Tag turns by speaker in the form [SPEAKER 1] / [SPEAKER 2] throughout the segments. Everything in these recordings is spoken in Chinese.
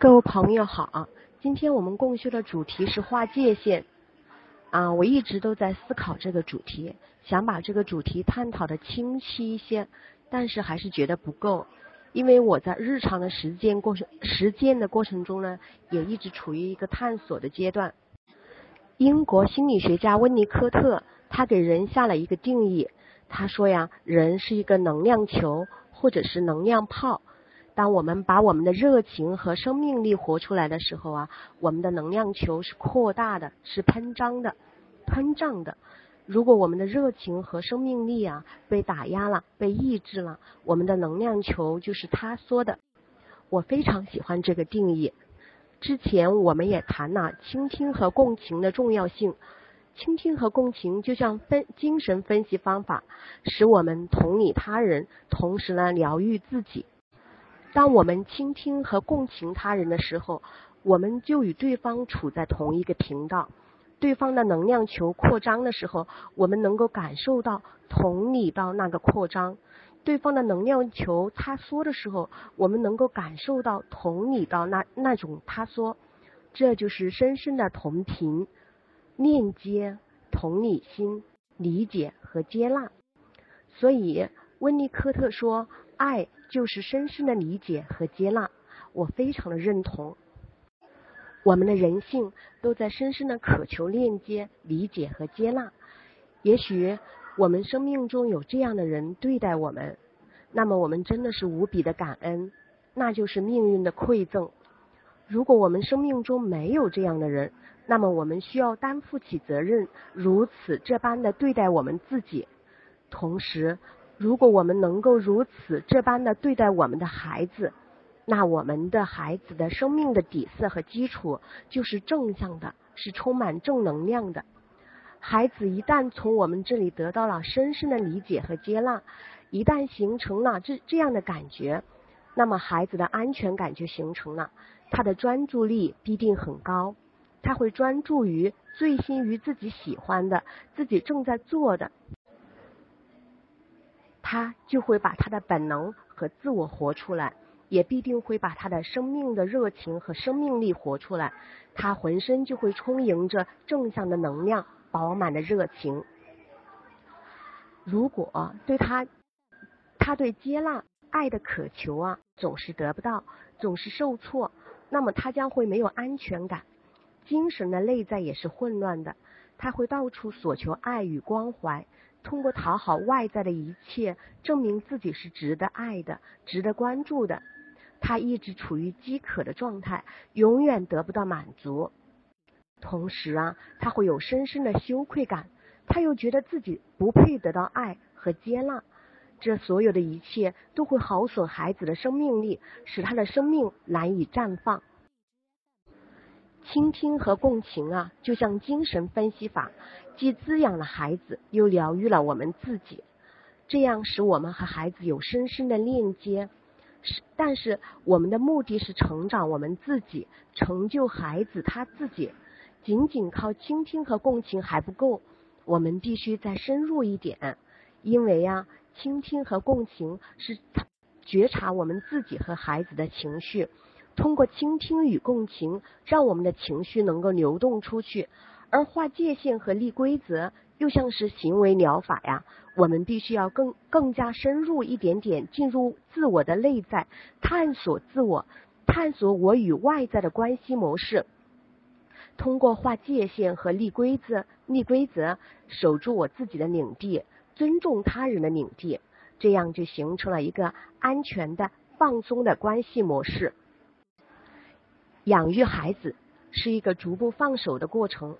[SPEAKER 1] 各位朋友好，今天我们共修的主题是划界限啊，我一直都在思考这个主题，想把这个主题探讨的清晰一些，但是还是觉得不够，因为我在日常的实践过程实践的过程中呢，也一直处于一个探索的阶段。英国心理学家温尼科特他给人下了一个定义，他说呀，人是一个能量球或者是能量泡。当我们把我们的热情和生命力活出来的时候啊，我们的能量球是扩大的，是喷张的、膨胀的。如果我们的热情和生命力啊被打压了、被抑制了，我们的能量球就是塌缩的。我非常喜欢这个定义。之前我们也谈了倾听和共情的重要性。倾听和共情就像分精神分析方法，使我们同理他人，同时呢疗愈自己。当我们倾听和共情他人的时候，我们就与对方处在同一个频道。对方的能量球扩张的时候，我们能够感受到同理到那个扩张；对方的能量球塌缩的时候，我们能够感受到同理到那那种塌缩。这就是深深的同频、链接、同理心、理解和接纳。所以，温尼科特说。爱就是深深的理解和接纳，我非常的认同。我们的人性都在深深的渴求链接、理解和接纳。也许我们生命中有这样的人对待我们，那么我们真的是无比的感恩，那就是命运的馈赠。如果我们生命中没有这样的人，那么我们需要担负起责任，如此这般的对待我们自己，同时。如果我们能够如此这般的对待我们的孩子，那我们的孩子的生命的底色和基础就是正向的，是充满正能量的。孩子一旦从我们这里得到了深深的理解和接纳，一旦形成了这这样的感觉，那么孩子的安全感就形成了，他的专注力必定很高，他会专注于醉心于自己喜欢的，自己正在做的。他就会把他的本能和自我活出来，也必定会把他的生命的热情和生命力活出来。他浑身就会充盈着正向的能量，饱满的热情。如果对他，他对接纳、爱的渴求啊，总是得不到，总是受挫，那么他将会没有安全感，精神的内在也是混乱的。他会到处索求爱与关怀。通过讨好外在的一切，证明自己是值得爱的、值得关注的。他一直处于饥渴的状态，永远得不到满足。同时啊，他会有深深的羞愧感，他又觉得自己不配得到爱和接纳。这所有的一切都会耗损孩子的生命力，使他的生命难以绽放。倾听和共情啊，就像精神分析法，既滋养了孩子，又疗愈了我们自己，这样使我们和孩子有深深的链接。是，但是我们的目的是成长我们自己，成就孩子他自己。仅仅靠倾听和共情还不够，我们必须再深入一点。因为呀，倾听和共情是觉察我们自己和孩子的情绪。通过倾听与共情，让我们的情绪能够流动出去；而划界限和立规则，又像是行为疗法呀。我们必须要更更加深入一点点，进入自我的内在，探索自我，探索我与外在的关系模式。通过划界限和立规则，立规则，守住我自己的领地，尊重他人的领地，这样就形成了一个安全的、放松的关系模式。养育孩子是一个逐步放手的过程，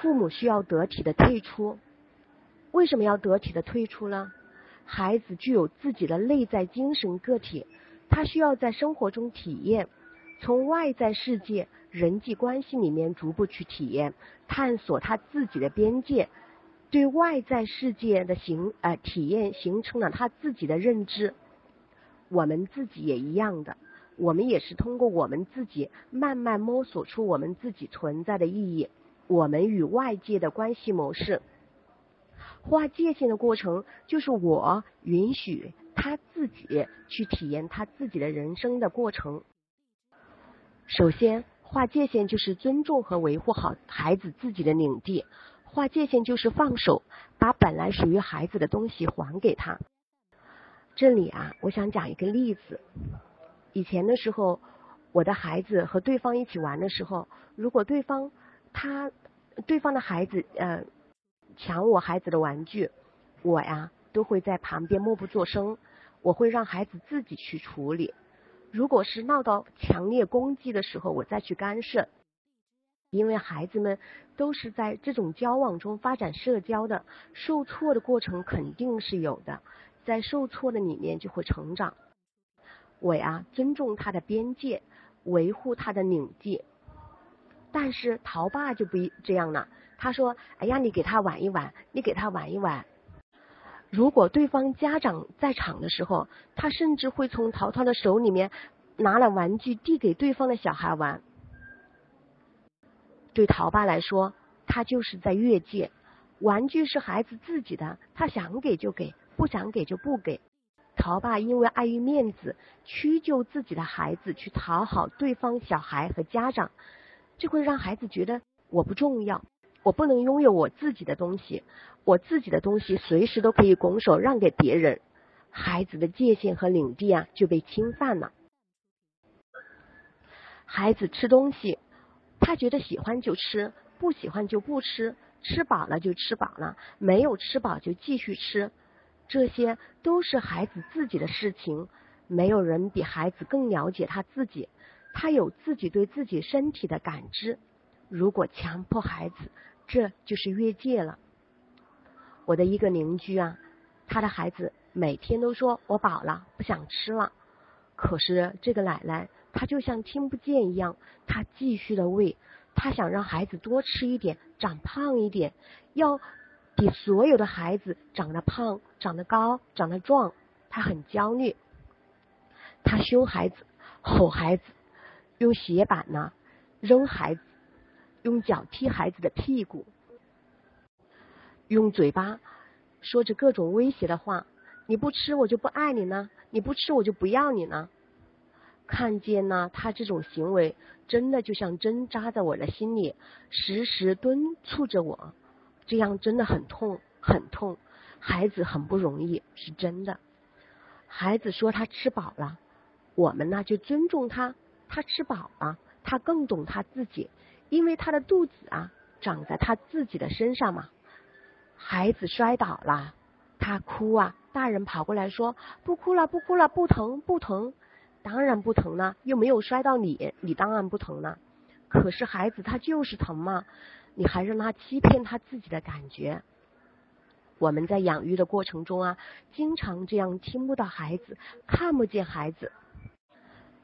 [SPEAKER 1] 父母需要得体的退出。为什么要得体的退出呢？孩子具有自己的内在精神个体，他需要在生活中体验，从外在世界人际关系里面逐步去体验，探索他自己的边界，对外在世界的形呃体验形成了他自己的认知。我们自己也一样的。我们也是通过我们自己慢慢摸索出我们自己存在的意义，我们与外界的关系模式。划界限的过程，就是我允许他自己去体验他自己的人生的过程。首先，划界限就是尊重和维护好孩子自己的领地。划界限就是放手，把本来属于孩子的东西还给他。这里啊，我想讲一个例子。以前的时候，我的孩子和对方一起玩的时候，如果对方他对方的孩子呃抢我孩子的玩具，我呀都会在旁边默不作声，我会让孩子自己去处理。如果是闹到强烈攻击的时候，我再去干涉。因为孩子们都是在这种交往中发展社交的，受挫的过程肯定是有的，在受挫的里面就会成长。我呀，尊重他的边界，维护他的领地。但是陶爸就不一这样了，他说：“哎呀，你给他玩一玩，你给他玩一玩。”如果对方家长在场的时候，他甚至会从陶陶的手里面拿了玩具递给对方的小孩玩。对陶爸来说，他就是在越界。玩具是孩子自己的，他想给就给，不想给就不给。陶爸因为碍于面子，屈就自己的孩子去讨好对方小孩和家长，这会让孩子觉得我不重要，我不能拥有我自己的东西，我自己的东西随时都可以拱手让给别人，孩子的界限和领地啊就被侵犯了。孩子吃东西。他觉得喜欢就吃，不喜欢就不吃，吃饱了就吃饱了，没有吃饱就继续吃，这些都是孩子自己的事情，没有人比孩子更了解他自己，他有自己对自己身体的感知。如果强迫孩子，这就是越界了。我的一个邻居啊，他的孩子每天都说我饱了，不想吃了，可是这个奶奶。她就像听不见一样，她继续的喂，她想让孩子多吃一点，长胖一点，要比所有的孩子长得胖、长得高、长得壮，她很焦虑，他凶孩子，吼孩子，用鞋板呢扔孩子，用脚踢孩子的屁股，用嘴巴说着各种威胁的话，你不吃我就不爱你呢，你不吃我就不要你呢。看见呢，他这种行为真的就像针扎在我的心里，时时敦促着我，这样真的很痛很痛。孩子很不容易，是真的。孩子说他吃饱了，我们呢就尊重他，他吃饱了，他更懂他自己，因为他的肚子啊长在他自己的身上嘛。孩子摔倒了，他哭啊，大人跑过来说不哭了，不哭了，不疼不疼。当然不疼了，又没有摔到你，你当然不疼了。可是孩子他就是疼嘛，你还让他欺骗他自己的感觉。我们在养育的过程中啊，经常这样听不到孩子，看不见孩子，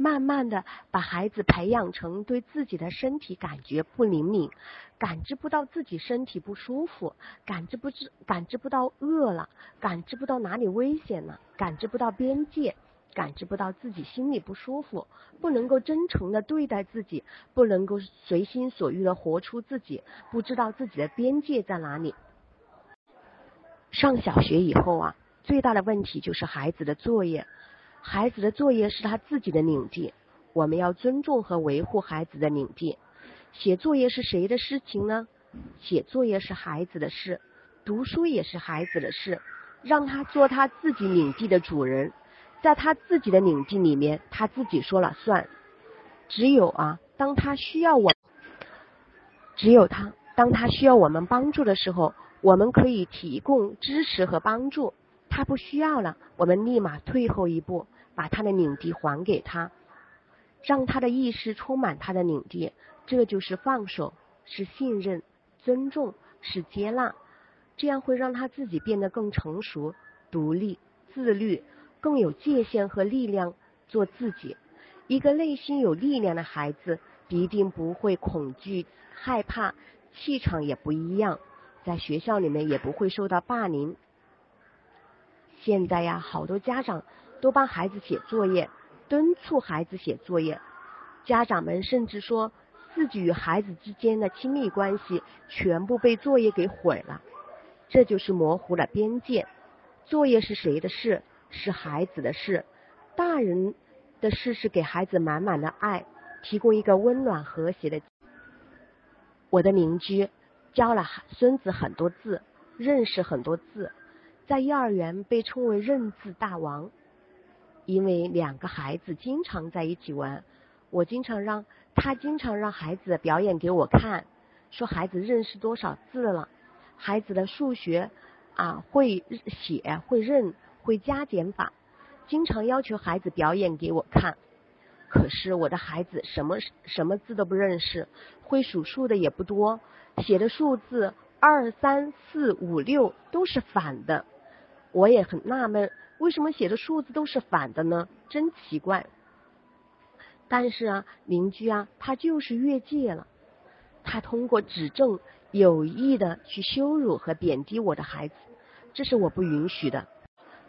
[SPEAKER 1] 慢慢的把孩子培养成对自己的身体感觉不灵敏，感知不到自己身体不舒服，感知不知感知不到饿了，感知不到哪里危险了，感知不到边界。感知不到自己心里不舒服，不能够真诚的对待自己，不能够随心所欲的活出自己，不知道自己的边界在哪里。上小学以后啊，最大的问题就是孩子的作业。孩子的作业是他自己的领地，我们要尊重和维护孩子的领地。写作业是谁的事情呢？写作业是孩子的事，读书也是孩子的事，让他做他自己领地的主人。在他自己的领地里面，他自己说了算。只有啊，当他需要我，只有他，当他需要我们帮助的时候，我们可以提供支持和帮助。他不需要了，我们立马退后一步，把他的领地还给他，让他的意识充满他的领地。这就是放手，是信任、尊重，是接纳。这样会让他自己变得更成熟、独立、自律。更有界限和力量做自己。一个内心有力量的孩子，必定不会恐惧、害怕，气场也不一样，在学校里面也不会受到霸凌。现在呀，好多家长都帮孩子写作业，敦促孩子写作业。家长们甚至说自己与孩子之间的亲密关系全部被作业给毁了。这就是模糊了边界。作业是谁的事？是孩子的事，大人的事是给孩子满满的爱，提供一个温暖和谐的。我的邻居教了孙子很多字，认识很多字，在幼儿园被称为认字大王。因为两个孩子经常在一起玩，我经常让他经常让孩子表演给我看，说孩子认识多少字了，孩子的数学啊会写会认会加减法，经常要求孩子表演给我看。可是我的孩子什么什么字都不认识，会数数的也不多，写的数字二三四五六都是反的，我也很纳闷。为什么写的数字都是反的呢？真奇怪。但是啊，邻居啊，他就是越界了。他通过指正有意的去羞辱和贬低我的孩子，这是我不允许的，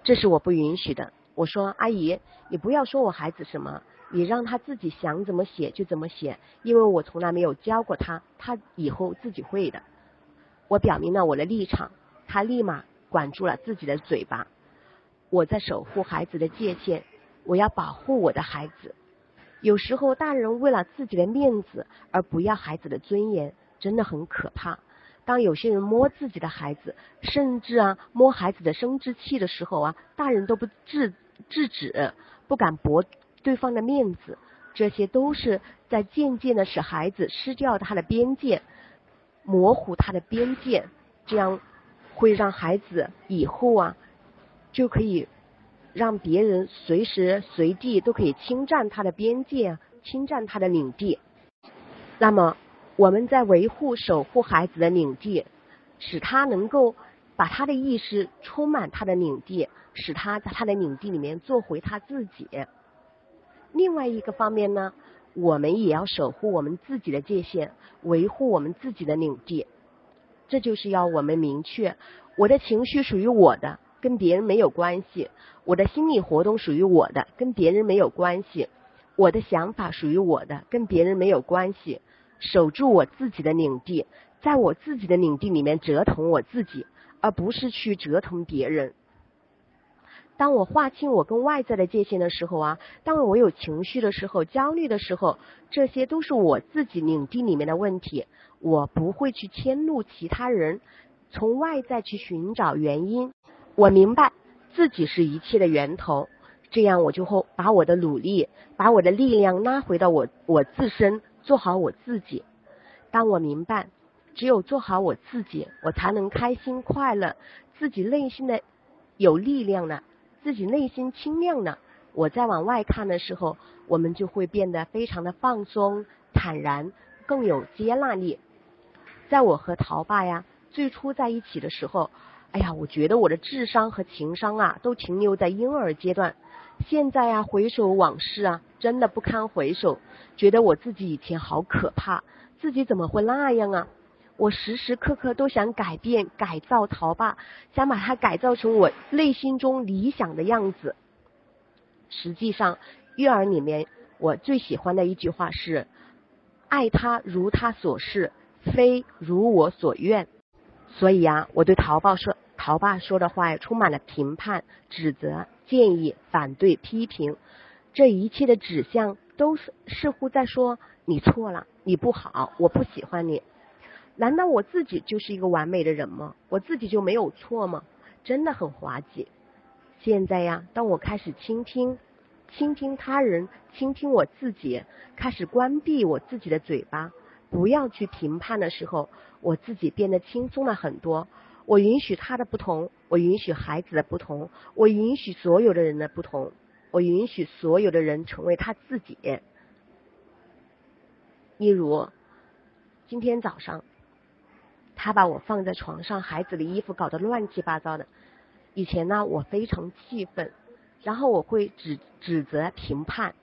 [SPEAKER 1] 这是我不允许的。我说阿姨，你不要说我孩子什么，你让他自己想怎么写就怎么写，因为我从来没有教过他，他以后自己会的。我表明了我的立场，他立马管住了自己的嘴巴。我在守护孩子的界限，我要保护我的孩子。有时候大人为了自己的面子而不要孩子的尊严，真的很可怕。当有些人摸自己的孩子，甚至啊摸孩子的生殖器的时候啊，大人都不制制止，不敢驳对方的面子，这些都是在渐渐的使孩子失掉他的边界，模糊他的边界，这样会让孩子以后啊。就可以让别人随时随地都可以侵占他的边界，侵占他的领地。那么我们在维护、守护孩子的领地，使他能够把他的意识充满他的领地，使他在他的领地里面做回他自己。另外一个方面呢，我们也要守护我们自己的界限，维护我们自己的领地。这就是要我们明确，我的情绪属于我的。跟别人没有关系，我的心理活动属于我的，跟别人没有关系。我的想法属于我的，跟别人没有关系。守住我自己的领地，在我自己的领地里面折腾我自己，而不是去折腾别人。当我划清我跟外在的界限的时候啊，当我有情绪的时候、焦虑的时候，这些都是我自己领地里面的问题，我不会去迁怒其他人，从外在去寻找原因。我明白自己是一切的源头，这样我就会把我的努力，把我的力量拉回到我我自身，做好我自己。当我明白，只有做好我自己，我才能开心快乐，自己内心的有力量了，自己内心清亮了。我再往外看的时候，我们就会变得非常的放松、坦然，更有接纳力。在我和陶爸呀最初在一起的时候。哎呀，我觉得我的智商和情商啊，都停留在婴儿阶段。现在啊，回首往事啊，真的不堪回首。觉得我自己以前好可怕，自己怎么会那样啊？我时时刻刻都想改变、改造陶爸，想把他改造成我内心中理想的样子。实际上，育儿里面我最喜欢的一句话是：爱他如他所示，非如我所愿。所以啊，我对陶爸说。陶爸说的话充满了评判、指责、建议、反对、批评，这一切的指向都是似乎在说你错了，你不好，我不喜欢你。难道我自己就是一个完美的人吗？我自己就没有错吗？真的很滑稽。现在呀，当我开始倾听、倾听他人、倾听我自己，开始关闭我自己的嘴巴，不要去评判的时候，我自己变得轻松了很多。我允许他的不同，我允许孩子的不同，我允许所有的人的不同，我允许所有的人成为他自己。例如，今天早上，他把我放在床上，孩子的衣服搞得乱七八糟的。以前呢，我非常气愤，然后我会指指责、评判。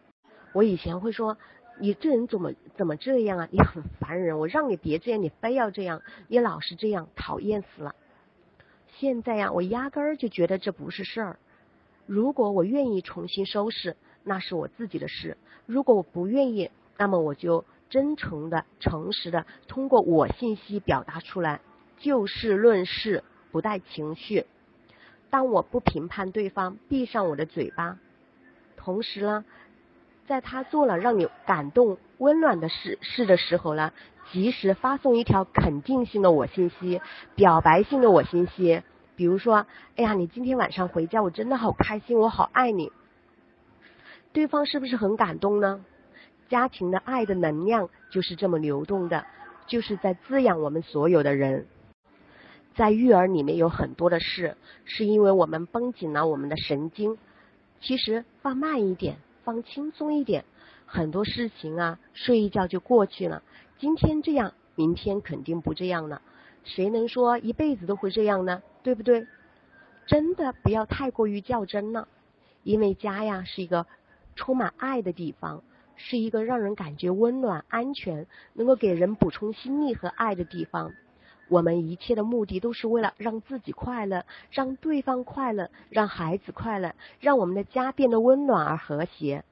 [SPEAKER 1] 我以前会说。你这人怎么怎么这样啊？你很烦人，我让你别这样，你非要这样，你老是这样，讨厌死了。现在呀，我压根儿就觉得这不是事儿。如果我愿意重新收拾，那是我自己的事；如果我不愿意，那么我就真诚的、诚实的通过我信息表达出来，就事论事，不带情绪。当我不评判对方，闭上我的嘴巴，同时呢。在他做了让你感动、温暖的事事的时候呢，及时发送一条肯定性的我信息、表白性的我信息。比如说，哎呀，你今天晚上回家，我真的好开心，我好爱你。对方是不是很感动呢？家庭的爱的能量就是这么流动的，就是在滋养我们所有的人。在育儿里面有很多的事，是因为我们绷紧了我们的神经。其实放慢一点，放轻松一点，很多事情啊，睡一觉就过去了。今天这样，明天肯定不这样了。谁能说一辈子都会这样呢？对不对？真的不要太过于较真了，因为家呀是一个充满爱的地方，是一个让人感觉温暖、安全，能够给人补充心力和爱的地方。我们一切的目的都是为了让自己快乐，让对方快乐，让孩子快乐，让我们的家变得温暖而和谐。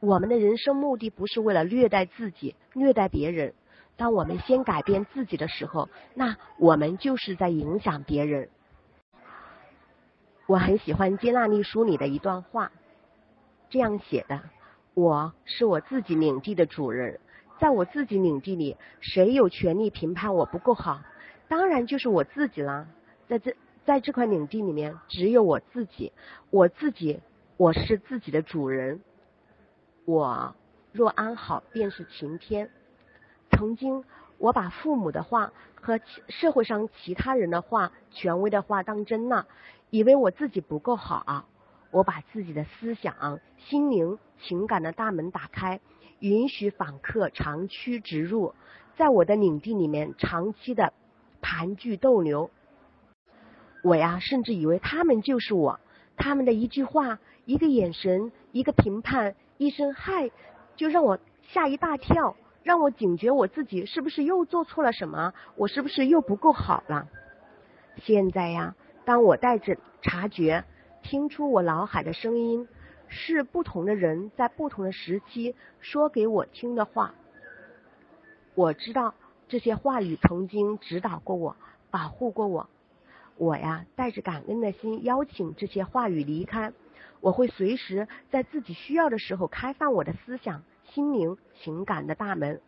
[SPEAKER 1] 我们的人生目的不是为了虐待自己、虐待别人。当我们先改变自己的时候，那我们就是在影响别人。我很喜欢《接纳力》书里的一段话，这样写的：“我是我自己领地的主人，在我自己领地里，谁有权利评判我不够好？”当然就是我自己啦，在这在这块领地里面，只有我自己，我自己，我是自己的主人。我若安好，便是晴天。曾经我把父母的话和社会上其他人的话、权威的话当真了，以为我自己不够好。我把自己的思想、心灵、情感的大门打开，允许访客长驱直入，在我的领地里面长期的。盘踞逗留，我呀，甚至以为他们就是我。他们的一句话、一个眼神、一个评判、一声嗨，就让我吓一大跳，让我警觉我自己是不是又做错了什么？我是不是又不够好了？现在呀，当我带着察觉，听出我脑海的声音，是不同的人在不同的时期说给我听的话，我知道。这些话语曾经指导过我，保护过我。我呀，带着感恩的心，邀请这些话语离开。我会随时在自己需要的时候开放我的思想、心灵、情感的大门。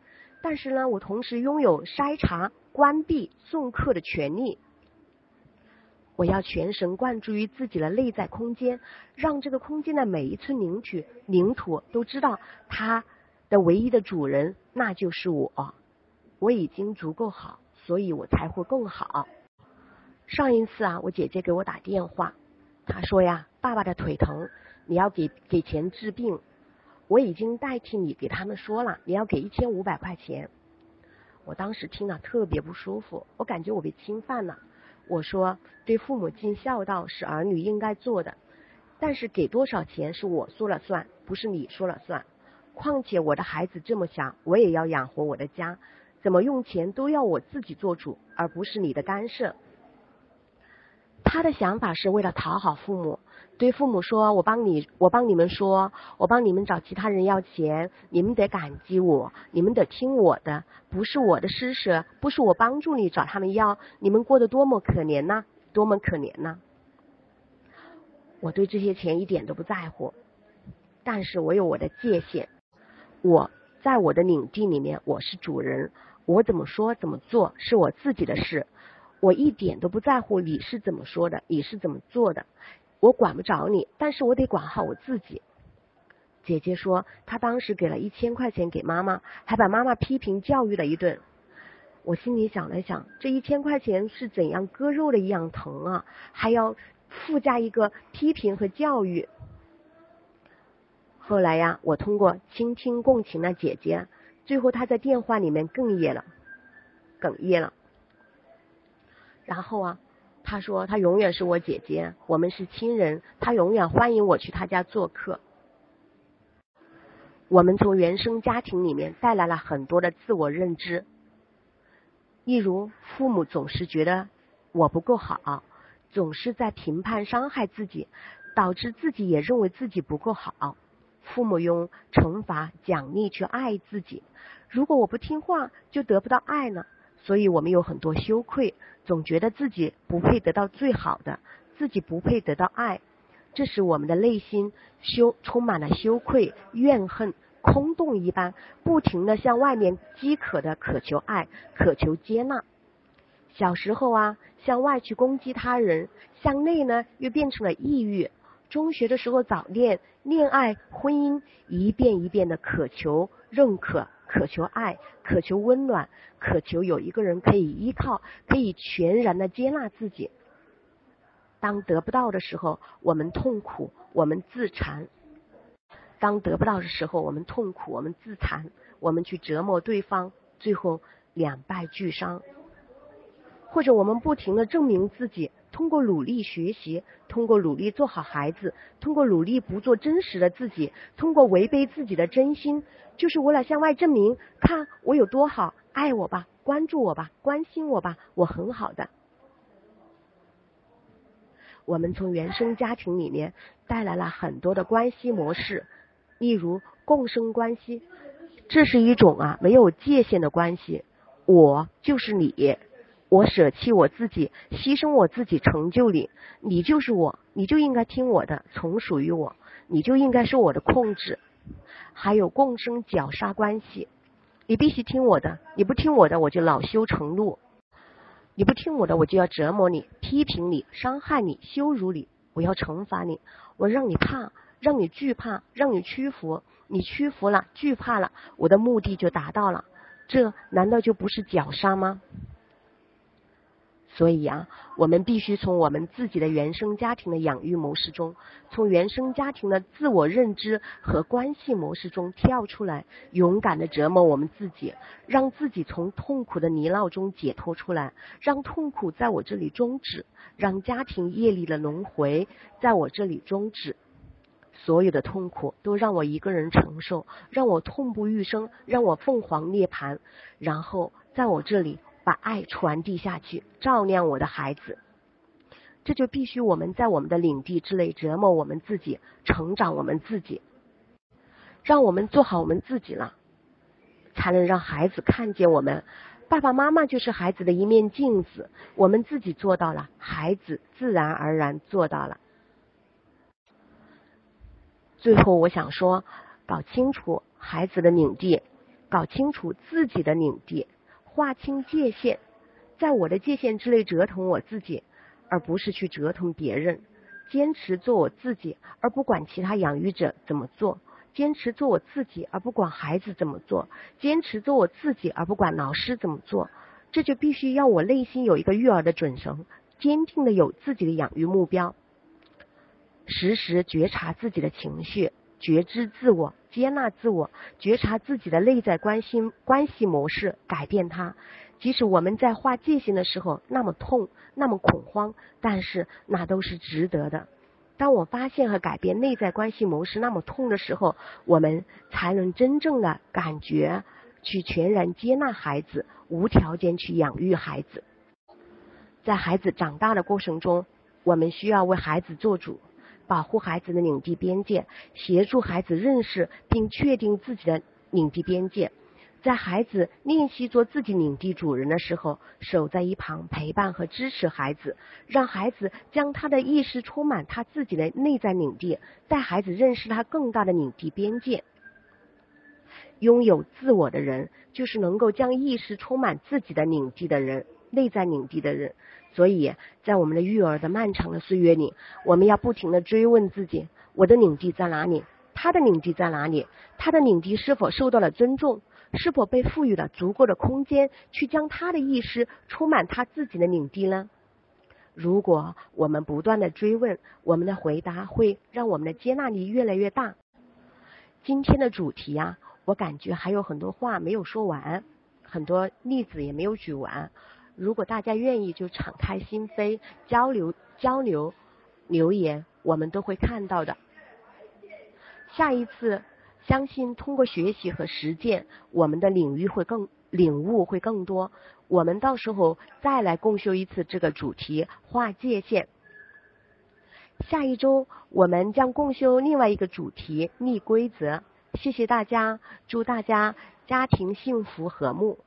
[SPEAKER 1] 但是呢，我同时拥有筛查、关闭、送客的权利。我要全神贯注于自己的内在空间，让这个空间的每一寸领土领土都知道，它的唯一的主人那就是我。我已经足够好，所以我才会更好。上一次啊，我姐姐给我打电话，她说呀，爸爸的腿疼，你要给给钱治病。我已经代替你给他们说了，你要给一千五百块钱。我当时听了特别不舒服，我感觉我被侵犯了。我说，对父母尽孝道是儿女应该做的，但是给多少钱是我说了算，不是你说了算。况且我的孩子这么小，我也要养活我的家。怎么用钱都要我自己做主，而不是你的干涉。他的想法是为了讨好父母，对父母说：“我帮你，我帮你们说，我帮你们找其他人要钱，你们得感激我，你们得听我的，不是我的施舍，不是我帮助你找他们要，你们过得多么可怜呐，多么可怜呐！”我对这些钱一点都不在乎，但是我有我的界限，我在我的领地里面，我是主人。我怎么说怎么做是我自己的事，我一点都不在乎你是怎么说的，你是怎么做的，我管不着你，但是我得管好我自己。姐姐说，她当时给了一千块钱给妈妈，还把妈妈批评教育了一顿。我心里想了想，这一千块钱是怎样割肉的一样疼啊，还要附加一个批评和教育。后来呀，我通过倾听共情了姐姐。最后，她在电话里面哽咽了，哽咽了。然后啊，他说他永远是我姐姐，我们是亲人，他永远欢迎我去他家做客。我们从原生家庭里面带来了很多的自我认知，例如父母总是觉得我不够好，总是在评判伤害自己，导致自己也认为自己不够好。父母用惩罚、奖励去爱自己，如果我不听话，就得不到爱了。所以我们有很多羞愧，总觉得自己不配得到最好的，自己不配得到爱，这使我们的内心羞充满了羞愧、怨恨、空洞一般，不停的向外面饥渴的渴求爱，渴求接纳。小时候啊，向外去攻击他人，向内呢又变成了抑郁。中学的时候早恋、恋爱、婚姻，一遍一遍的渴求认可、渴求爱、渴求温暖、渴求有一个人可以依靠、可以全然的接纳自己。当得不到的时候，我们痛苦，我们自残；当得不到的时候，我们痛苦，我们自残，我们去折磨对方，最后两败俱伤。或者我们不停的证明自己。通过努力学习，通过努力做好孩子，通过努力不做真实的自己，通过违背自己的真心，就是为了向外证明，看我有多好，爱我吧，关注我吧，关心我吧，我很好的。我们从原生家庭里面带来了很多的关系模式，例如共生关系，这是一种啊没有界限的关系，我就是你。我舍弃我自己，牺牲我自己，成就你。你就是我，你就应该听我的，从属于我，你就应该受我的控制。还有共生绞杀关系，你必须听我的，你不听我的，我就恼羞成怒；你不听我的，我就要折磨你、批评你、伤害你、羞辱你，我要惩罚你，我让你怕，让你惧怕，让你屈服。你屈服了，惧怕了，我的目的就达到了。这难道就不是绞杀吗？所以啊，我们必须从我们自己的原生家庭的养育模式中，从原生家庭的自我认知和关系模式中跳出来，勇敢的折磨我们自己，让自己从痛苦的泥淖中解脱出来，让痛苦在我这里终止，让家庭业力的轮回在我这里终止，所有的痛苦都让我一个人承受，让我痛不欲生，让我凤凰涅槃，然后在我这里。把爱传递下去，照亮我的孩子，这就必须我们在我们的领地之内折磨我们自己，成长我们自己，让我们做好我们自己了，才能让孩子看见我们。爸爸妈妈就是孩子的一面镜子，我们自己做到了，孩子自然而然做到了。最后，我想说，搞清楚孩子的领地，搞清楚自己的领地。划清界限，在我的界限之内折腾我自己，而不是去折腾别人。坚持做我自己，而不管其他养育者怎么做；坚持做我自己，而不管孩子怎么做；坚持做我自己，而不管老师怎么做。这就必须要我内心有一个育儿的准绳，坚定的有自己的养育目标，时时觉察自己的情绪。觉知自我，接纳自我，觉察自己的内在关心关系模式，改变它。即使我们在划界限的时候那么痛，那么恐慌，但是那都是值得的。当我发现和改变内在关系模式那么痛的时候，我们才能真正的感觉去全然接纳孩子，无条件去养育孩子。在孩子长大的过程中，我们需要为孩子做主。保护孩子的领地边界，协助孩子认识并确定自己的领地边界。在孩子练习做自己领地主人的时候，守在一旁陪伴和支持孩子，让孩子将他的意识充满他自己的内在领地，带孩子认识他更大的领地边界。拥有自我的人，就是能够将意识充满自己的领地的人，内在领地的人。所以在我们的育儿的漫长的岁月里，我们要不停的追问自己：我的领地在哪里？他的领地在哪里？他的领地是否受到了尊重？是否被赋予了足够的空间，去将他的意识充满他自己的领地呢？如果我们不断的追问，我们的回答会让我们的接纳力越来越大。今天的主题啊，我感觉还有很多话没有说完，很多例子也没有举完。如果大家愿意，就敞开心扉交流交流留言，我们都会看到的。下一次，相信通过学习和实践，我们的领域会更领悟会更多。我们到时候再来共修一次这个主题，划界限。下一周我们将共修另外一个主题，立规则。谢谢大家，祝大家家庭幸福和睦。